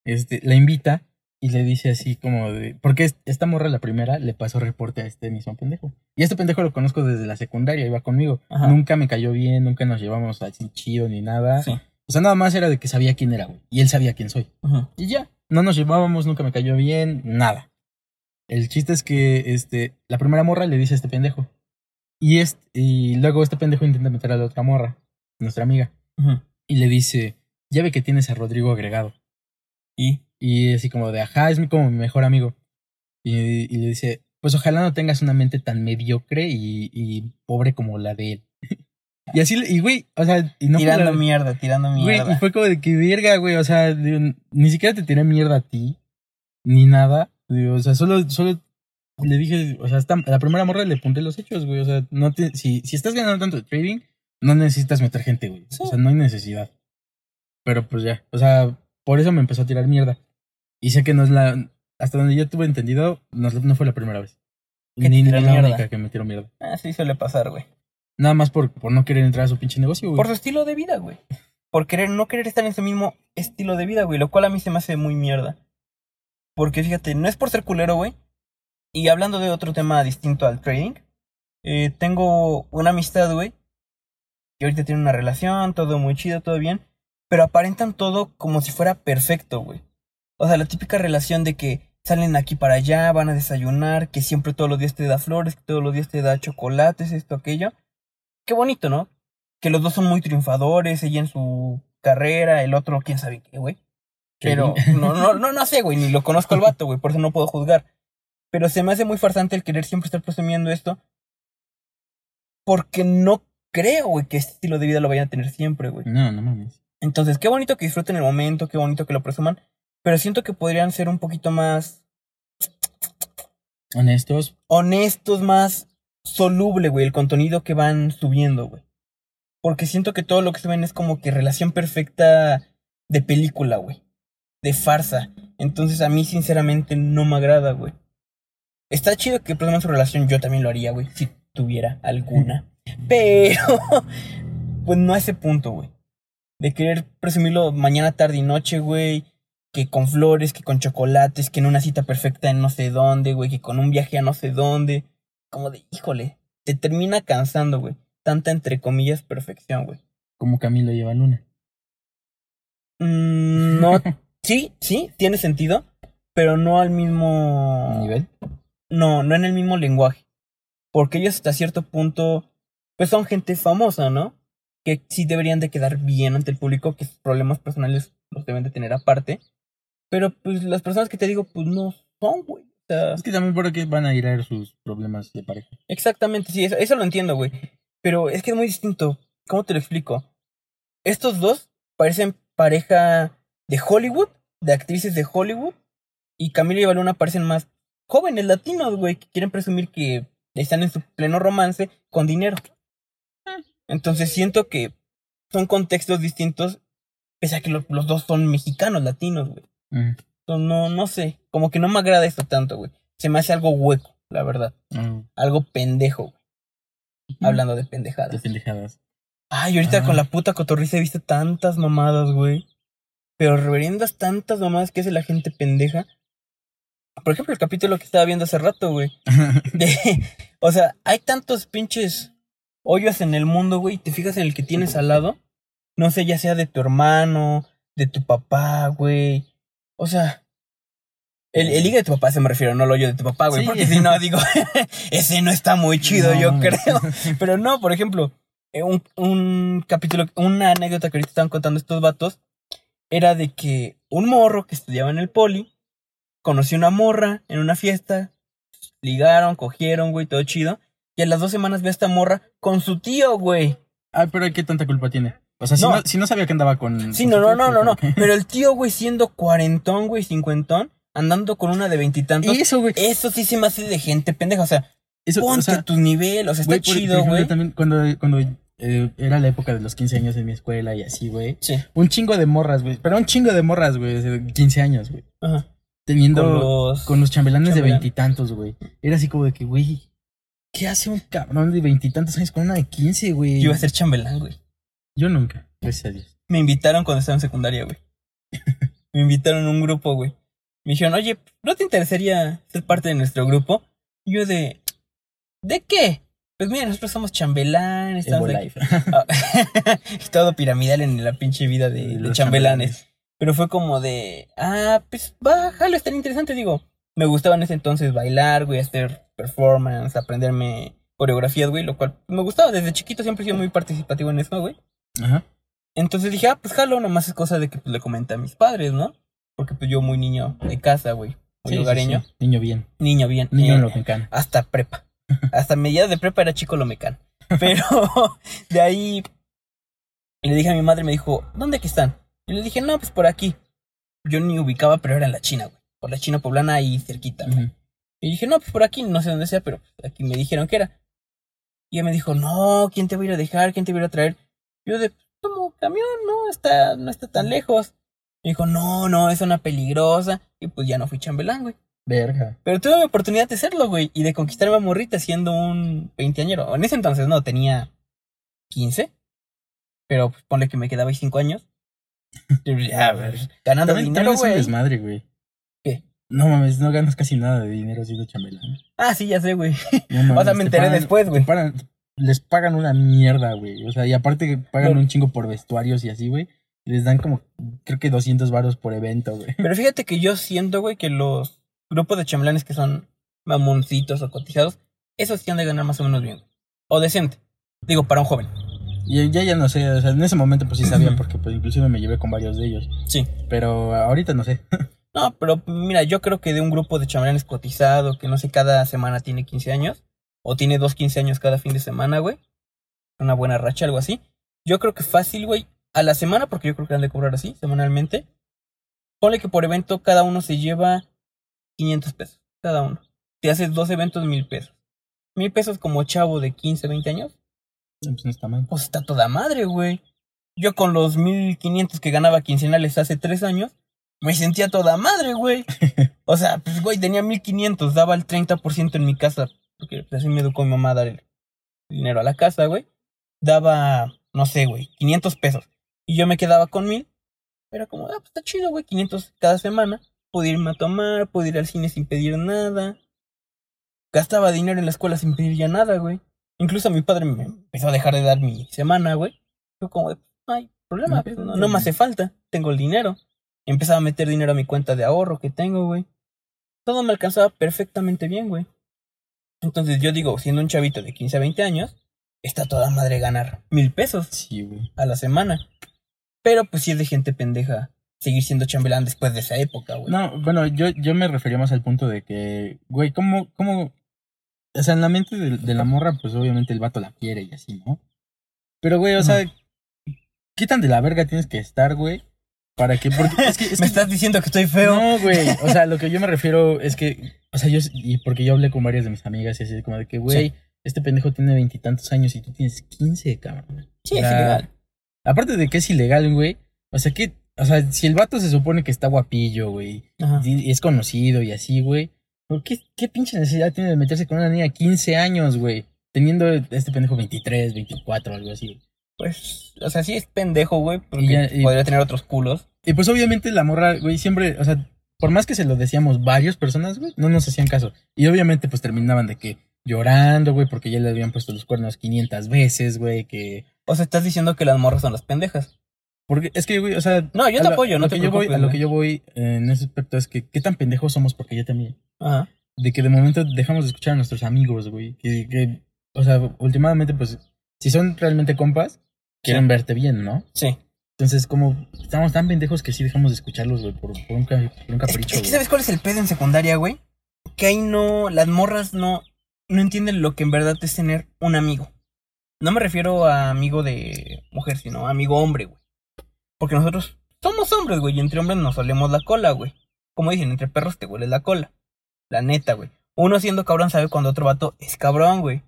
Este, la invita y le dice así como de, porque es- esta morra la primera le pasó reporte a este mismo pendejo. Y este pendejo lo conozco desde la secundaria, iba conmigo. Ajá. Nunca me cayó bien, nunca nos llevamos así chido ni nada. Sí. O sea, nada más era de que sabía quién era, güey. Y él sabía quién soy. Ujú. Y ya, no nos llevábamos, nunca me cayó bien, nada. El chiste es que este, la primera morra le dice a este pendejo. Y, este, y luego este pendejo intenta meter a la otra morra, nuestra amiga. Y le dice, ya ve que tienes a Rodrigo agregado. Y Y así como de, ajá, es mi, como mi mejor amigo. Y, y le dice, pues ojalá no tengas una mente tan mediocre y, y pobre como la de él. Y así, y güey, o sea, y no tirando mierda, tirando Güey, mierda. y fue como de que verga, güey. O sea, digo, ni siquiera te tiré mierda a ti, ni nada. Digo, o sea, solo, solo le dije, o sea, esta- a la primera morra le apunté los hechos, güey. O sea, no te, si, si estás ganando tanto de trading, no necesitas meter gente, güey. Sí. O sea, no hay necesidad. Pero pues ya, o sea, por eso me empezó a tirar mierda. Y sé que no es la, hasta donde yo tuve entendido, no, no fue la primera vez. Ni, la mierda. única que me tiró mierda. Ah, sí suele pasar, güey. Nada más por, por no querer entrar a su pinche negocio, güey. Por su estilo de vida, güey. Por querer, no querer estar en ese mismo estilo de vida, güey. Lo cual a mí se me hace muy mierda. Porque fíjate, no es por ser culero, güey. Y hablando de otro tema distinto al trading. eh, tengo una amistad, güey. Que ahorita tiene una relación, todo muy chido, todo bien. Pero aparentan todo como si fuera perfecto, güey. O sea, la típica relación de que salen aquí para allá, van a desayunar, que siempre todos los días te da flores, que todos los días te da chocolates, esto, aquello. Qué bonito, ¿no? Que los dos son muy triunfadores, ella en su carrera, el otro, quién sabe qué, güey. Pero no, no, no, no sé, güey, ni lo conozco al vato, güey, por eso no puedo juzgar. Pero se me hace muy farsante el querer siempre estar presumiendo esto. Porque no creo, güey, que este estilo de vida lo vayan a tener siempre, güey. No, no mames. Entonces, qué bonito que disfruten el momento, qué bonito que lo presuman. Pero siento que podrían ser un poquito más Honestos, honestos, más soluble, güey, el contenido que van subiendo, güey. Porque siento que todo lo que suben es como que relación perfecta de película, güey. De farsa. Entonces a mí sinceramente no me agrada, güey. Está chido que presuman su relación, yo también lo haría, güey, si tuviera alguna. Pero, pues no a ese punto, güey. De querer presumirlo mañana, tarde y noche, güey. Que con flores, que con chocolates, que en una cita perfecta en no sé dónde, güey. Que con un viaje a no sé dónde. Como de, híjole, te termina cansando, güey. tanta, entre comillas, perfección, güey. Como Camilo lleva Luna. Mm, no, sí, sí, tiene sentido, pero no al mismo ¿Nivel? No, no en el mismo lenguaje. Porque ellos hasta cierto punto, pues son gente famosa, ¿no? Que sí deberían de quedar bien ante el público, que sus problemas personales los deben de tener aparte. Pero pues las personas que te digo, pues no son, güey. Sea, Es que también por aquí van a ir a ver sus problemas de pareja. exactamente, sí, eso, eso lo entiendo, güey. Pero es que es muy distinto. ¿Cómo te lo explico? Estos dos parecen pareja de Hollywood, de actrices de Hollywood, y Camilo y Baluna parecen más jóvenes latinos, güey, que quieren presumir que están en su pleno romance con dinero. Entonces siento que son contextos distintos, pese a que lo- los dos son mexicanos, latinos, güey. Mm. No, no sé, como que no me agrada esto tanto, güey. Se me hace algo hueco, la verdad. Mm. Algo pendejo, güey. Hablando de pendejadas. De pendejadas. Ay, ahorita Ah. con la puta cotorriza he visto tantas mamadas, güey. Pero reverendas tantas mamadas que hace la gente pendeja. Por ejemplo, el capítulo que estaba viendo hace rato, güey. De, o sea, hay tantos pinches hoyos en el mundo, güey. y Te fijas en el que tienes al lado. No sé, ya sea de tu hermano, de tu papá, güey. O sea, el, el hígado de tu papá se me refiero, no el hoyo de tu papá, güey. Sí. Porque si no, digo, ese no está muy chido, No, yo creo. Pero no, por ejemplo, eh, un, un capítulo, una anécdota que ahorita estaban contando estos vatos, era de que un morro que estudiaba en el poli conoció una morra en una fiesta, ligaron, cogieron, güey, todo chido. Y a las dos semanas ve a esta morra con su tío, güey. Ay, pero ¿qué tanta culpa tiene? O sea, si No. no, si no sabía que andaba con. Sí, con no, no, no, no, no. Pero el tío, güey, siendo cuarentón, güey, cincuentón, andando con una de veintitantos. Eso, güey. Eso sí se me hace de gente pendeja. O sea, Eso, ponte o sea, tu nivel, o sea, está güey, por- por chido, ejemplo, güey. También cuando, cuando eh, era la época de los 15 años en mi escuela y así, güey. Sí, Un chingo de morras, güey. Pero un chingo de morras, güey. De 15 años, güey. ajá. Teniendo. Con Con los... los, chambelanes de veintitantos, güey. Era así como de que, güey. ¿Qué hace un cabrón de veintitantos años con una de 15, güey? Yo iba a ser chambelán, güey. Yo nunca, gracias a Dios. Me invitaron cuando estaba en secundaria, güey. Me invitaron a un grupo, güey. Me dijeron, oye, ¿no te interesaría ser parte de nuestro grupo? Y yo de... ¿De qué? Pues mira, nosotros somos chambelán, estamos aquí. Ah, todo piramidal en la pinche vida de, de Los chambelanes. Pero fue como de, ah, pues va, jalo, está interesante, digo. Me gustaba en ese entonces bailar, güey, hacer performance, aprenderme coreografías, güey, lo cual me gustaba. Desde chiquito siempre he sido muy participativo en eso, güey. Ajá. Entonces dije, ah, pues jalo, nomás es cosa de que pues, le comenté a mis padres, ¿no? Porque pues yo muy niño de casa, güey, muy Sí, hogareño. sí. Niño bien. Niño bien. Niño eh, en lo que can. hasta prepa. Hasta mediados de prepa era chico lo mecano. Pero de ahí le dije a mi madre, me dijo, ¿dónde que están? Y le dije, no, pues por aquí. Yo ni ubicaba, pero era en la China, güey. Por la China poblana ahí cerquita. Ujú. Y dije, no, pues por aquí, no sé dónde sea, pero aquí me dijeron que era. Y ella me dijo, no, ¿quién te va a ir a dejar? ¿Quién te va a ir a traer? Yo de, como camión, no, está, no está tan lejos. Me dijo, no, no, es una peligrosa. Y pues ya no fui chambelán, güey. Verga. Pero tuve mi oportunidad de serlo, güey, y de conquistarme a morrita siendo un veinteañero. En ese entonces no, tenía 15. Pero pues ponle que me quedaba ahí 5 años. Ya, pues, ganando También, dinero, es güey. desmadre, güey. ¿Qué? No mames, no ganas casi nada de dinero siendo chambelán. Ah, sí, ya sé, güey. No mames, O sea, me te enteré después, güey. te les pagan una mierda, güey. O sea, y aparte que pagan No. un chingo por vestuarios y así, güey. Les dan como, creo que 200 varos por evento, güey. Pero fíjate que yo siento, güey, que los grupos de chambelanes que son mamoncitos o cotizados, esos sí han de ganar más o menos bien. O decente. Digo, para un joven. Y ya, ya no sé, o sea, en ese momento pues sí sabía porque pues inclusive me llevé con varios de ellos. Sí. Pero ahorita no sé. No, pero mira, yo creo que de un grupo de chambelanes cotizado, que no sé, cada semana tiene 15 años, o tiene dos 15 años cada fin de semana, güey, una buena racha, algo así. Yo creo que fácil, güey, a la semana, porque yo creo que han de cobrar así, semanalmente. Ponle que por evento cada uno se lleva 500 pesos, cada uno. Si haces dos eventos, mil pesos. Mil pesos como chavo de 15, 20 años, Pues no está mal. pues está toda madre, güey. Yo con los 1500 que ganaba quincenales hace tres años, me sentía toda madre, güey. O sea, pues, güey, tenía 1500, daba el 30% en mi casa, porque pues, así me educó mi mamá a dar el dinero a la casa, güey. Daba, no sé, güey, 500 pesos. Y yo me quedaba con 1000. Era como, ah, pues está chido, güey, 500 cada semana. Pude irme a tomar, pude ir al cine sin pedir nada. Gastaba dinero en la escuela sin pedir ya nada, güey. Incluso mi padre me empezó a dejar de dar mi semana, güey. Fue como de, hay problema, No pedo, no, no me hace falta, tengo el dinero. Empezaba a meter dinero a mi cuenta de ahorro que tengo, güey. Todo me alcanzaba perfectamente bien, güey. Entonces yo digo, siendo un chavito de 15 a 20 años, está toda madre ganar mil pesos Sí, güey. a la semana. Pero pues si es de gente pendeja seguir siendo chambelán después de esa época, güey. No, bueno, yo, yo me refería más al punto de que, güey, ¿cómo, cómo? O sea, en la mente de, de la morra, pues obviamente el vato la quiere y así, ¿no? Pero, güey, o sea, ¿qué tan de la verga tienes que estar, güey? Para que, porque es que, es me que- estás diciendo que estoy feo. No, güey. O sea, lo que yo me refiero es que, o sea, yo, y porque yo hablé con varias de mis amigas y así, como de que, güey, Sí. este pendejo tiene veintitantos años y tú tienes quince, cabrón. sí, O es ilegal. Aparte de que es ilegal, güey. O sea, que, o sea, si el vato se supone que está guapillo, güey, y es conocido y así, güey, ¿por qué, qué pinche necesidad tiene de meterse con una niña de 15 años, güey? Teniendo este pendejo 23, 24, algo así. güey. Pues, o sea, sí es pendejo, güey, porque Y ya- y- podría tener otros culos. Y pues obviamente la morra, güey, siempre, o sea, por más que se lo decíamos varias personas, güey, no nos hacían caso. Y obviamente pues terminaban de que llorando, güey, porque ya le habían puesto los cuernos 500 veces, güey, que... O sea, estás diciendo que las morras son las pendejas. Porque es que, güey, o sea... No, yo te lo- apoyo, no te yo voy, A lo que yo voy eh, en ese aspecto es que qué tan pendejos somos, porque yo también. Ajá. De que de momento dejamos de escuchar a nuestros amigos, güey. Que, que, o sea, últimamente, pues, si son realmente compas, quieren Sí. verte bien, ¿no? Sí. Entonces, como estamos tan pendejos que sí dejamos de escucharlos, güey, por, por un, por un capricho. es que. ¿sabes cuál es el pedo en secundaria, güey? Que ahí no, las morras no, no entienden lo que en verdad es tener un amigo. No me refiero a amigo de mujer, sino amigo hombre, güey. Porque nosotros somos hombres, güey, y entre hombres nos olemos la cola, güey. Como dicen, entre perros te huele la cola. La neta, güey. Uno siendo cabrón sabe cuando otro vato es cabrón, güey.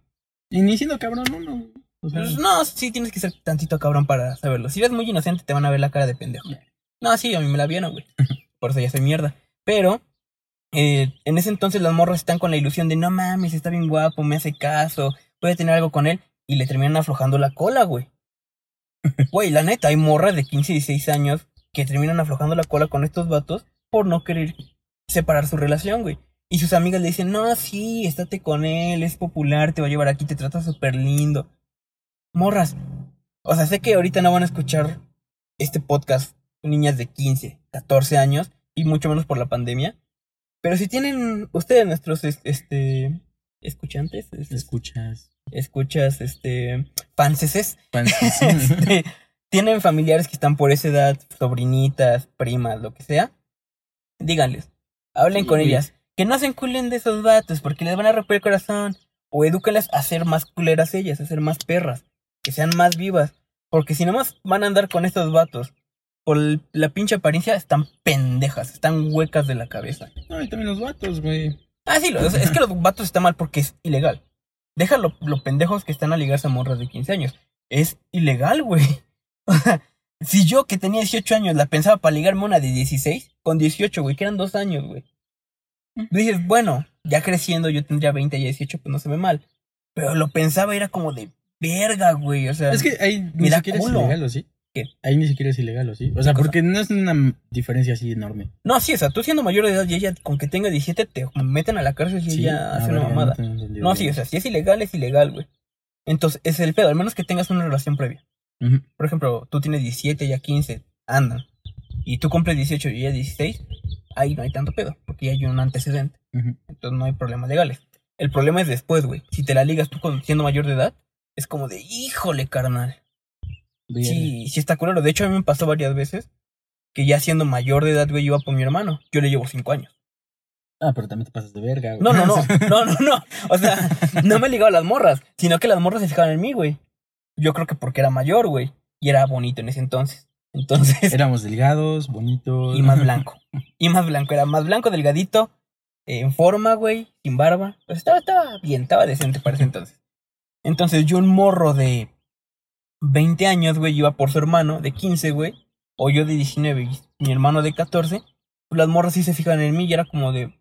Y ni siendo cabrón, no, no. O sea, Pues no, sí tienes que ser tantito cabrón para saberlo. Si eres muy inocente, te van a ver la cara de pendejo. No, sí, a mí me la vieron, güey. Por eso ya soy mierda. Pero, eh, en ese entonces las morras están con la ilusión de no mames, está bien guapo, me hace caso, puede tener algo con él. Y le terminan aflojando la cola, güey. Güey, la neta, hay morras de 15 y 16 años que terminan aflojando la cola con estos vatos por no querer separar su relación, güey. Y sus amigas le dicen, no, sí, estate con él, es popular, te va a llevar aquí, te trata súper lindo. Morras. O sea, sé que ahorita no van a escuchar este podcast niñas de 15, 14 años, y mucho menos por la pandemia. Pero si tienen ustedes, nuestros es- este escuchantes, es- escuchas. escuchas, este fanses, Fans- este, tienen familiares que están por esa edad, sobrinitas, primas, lo que sea, díganles, hablen con ellas, que no se enculen de esos vatos porque les van a romper el corazón, o edúquenlas a ser más culeras ellas, a ser más perras, que sean más vivas, porque si nomás van a andar con estos vatos, por la pinche apariencia, están pendejas, están huecas de la cabeza. No, y también los vatos, güey. Ah, sí, es, que los vatos están mal porque es ilegal. Deja lo, lo pendejos que están a ligarse a morras de 15 años. Es ilegal, güey. O sea, si yo que tenía 18 años la pensaba para ligarme una de 16, con 18, güey, que eran dos años, güey. Dices, bueno, ya creciendo yo tendría 20 y 18, pues no se ve mal. Pero lo pensaba era como de verga, güey. O sea, Es que ahí ni siquiera culo. es ilegal, ¿o sí? ¿Qué? Ahí ni siquiera es ilegal, ¿o sí? O sea, porque no es una diferencia así enorme. no, sí, o sea, tú siendo mayor de edad y ella con que tenga 17 te meten a la cárcel y Sí, ella hace ver, una mamada. No, bien. sí, o sea, si es ilegal, es ilegal, güey. Entonces, es el pedo, al menos que tengas una relación previa. Por ejemplo, tú tienes 17, ya 15, andan. Y tú cumples 18 y ella 16, ahí no hay tanto pedo, porque ya hay un antecedente. Entonces no hay problemas legales. El problema es después, güey. Si te la ligas tú con- siendo mayor de edad, es como de, híjole, carnal. Bien. Sí, sí está culero. De hecho, a mí me pasó varias veces que ya siendo mayor de edad, güey, iba por mi hermano. Yo le llevo 5 años. Ah, pero también te pasas de verga, güey. No, no, no, no, no, no. O sea, no me ligaba a las morras, sino que las morras se fijaban en mí, güey. Yo creo que porque era mayor, güey. Y era bonito en ese entonces. Entonces, Éramos delgados, bonitos. y más blanco. Y más blanco, era más blanco, delgadito, en forma, güey, sin barba. Pues estaba, estaba bien, estaba decente para ese entonces. Entonces yo un morro de 20 años, güey, iba por su hermano de 15, güey. O yo de 19 y mi hermano de 14. Pues las morras sí se fijan en mí y era como de...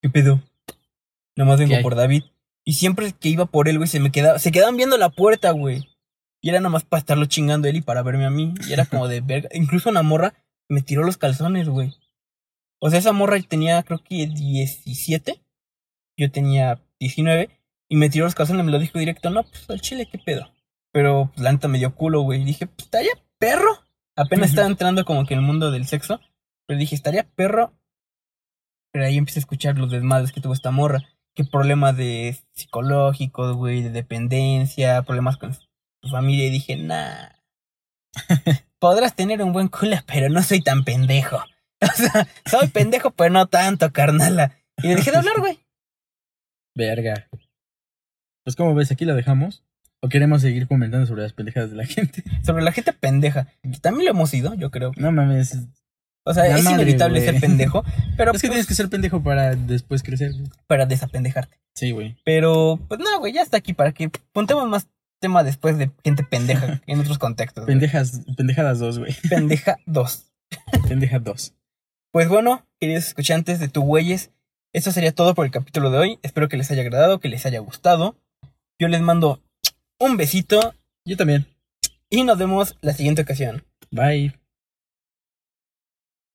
¿Qué pedo? Nomás vengo por David. Y siempre que iba por él, güey, se me quedaba... Se quedaban viendo la puerta, güey. Y era nomás para estarlo chingando él y para verme a mí. Y era como de verga. Incluso una morra me tiró los calzones, güey. O sea, esa morra tenía creo que 17. Yo tenía 19. Y me tiró los calzones me lo dijo directo, no, pues al chile, ¿qué pedo? Pero pues, la neta me dio culo, güey. Dije, pues estaría perro. Apenas estaba entrando como que en el mundo del sexo. Pero dije, estaría perro. Pero ahí empecé a escuchar los desmadres que tuvo esta morra. Qué problemas de psicológicos, güey, de dependencia, problemas con su familia. Y dije, nah. Podrás tener un buen culo, pero no soy tan pendejo. O sea, soy pendejo, pero no tanto, carnala. Y le dejé de hablar, güey. Verga. Pues como ves, aquí la dejamos. ¿O queremos seguir comentando sobre las pendejadas de la gente? Sobre la gente pendeja. También lo hemos ido, yo creo. No mames. O sea, es madre, inevitable ser pendejo, pero es que pues, tienes que ser pendejo para después crecer. para desapendejarte. Sí, güey. Pero, pues no, güey, ya está aquí para que puntemos más tema después de gente pendeja en otros contextos. Pendejas, pendejadas dos, güey. Pendeja 2. Pendeja dos. Pues bueno, queridos escuchantes de Tu Güeyes, eso sería todo por el capítulo de hoy. Espero que les haya agradado, que les haya gustado. Yo les mando un besito Yo también. y nos vemos la siguiente ocasión. Bye.